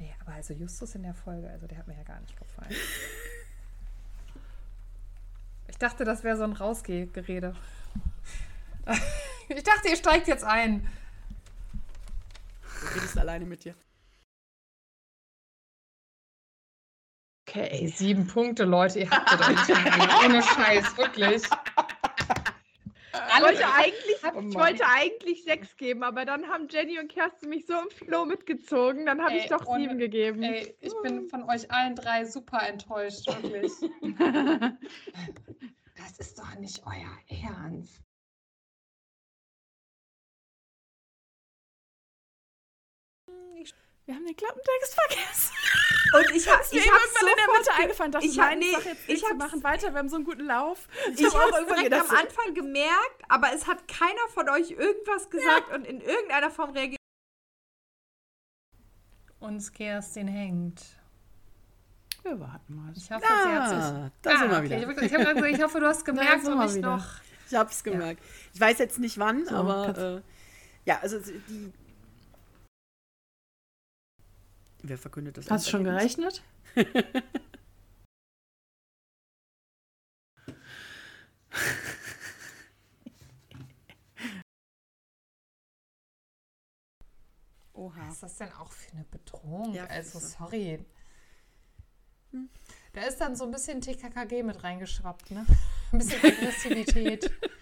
Nee, aber also Justus in der Folge, also der hat mir ja gar nicht gefallen. Ich dachte, das wäre so ein Rausgehgerede. Ich dachte, ihr steigt jetzt ein. Du redest alleine mit dir. Okay, sieben Punkte, Leute. Ihr habt doch nicht. Ohne Scheiß, wirklich. Ich wollte, eigentlich, Oh ich wollte eigentlich sechs geben, aber dann haben Jenny und Kerstin mich so im Flow mitgezogen, dann habe ich doch ohne- sieben gegeben. Ey, ich bin von euch allen drei super enttäuscht, wirklich. Das ist doch nicht euer Ernst. Wir haben den Klappentext vergessen. Und ich habe ich hab irgendwann in der sofort Mitte ge- eingefallen. Dachte, ich hab- nein, nee, ich machen weiter, wir haben so einen guten Lauf. Ich hab habe es direkt am Anfang gemerkt, aber es hat keiner von euch irgendwas gesagt und in irgendeiner Form reagiert. Uns Kerstin hängt. Wir warten mal. Ich hoffe, sie hat sich. Ah, da sind wir okay, wieder. Ich, ich, hab ich hoffe, du hast gemerkt wir ich wieder. noch. Ich hab's gemerkt. Ich weiß jetzt nicht wann, So, aber äh, ja, also die. Wer verkündet das? Hast du schon gerechnet? Oha. Was ist das denn auch für eine Bedrohung? Ja, also, sorry. Da ist dann so ein bisschen TKKG mit reingeschwappt, ne? Ein bisschen Aggressivität.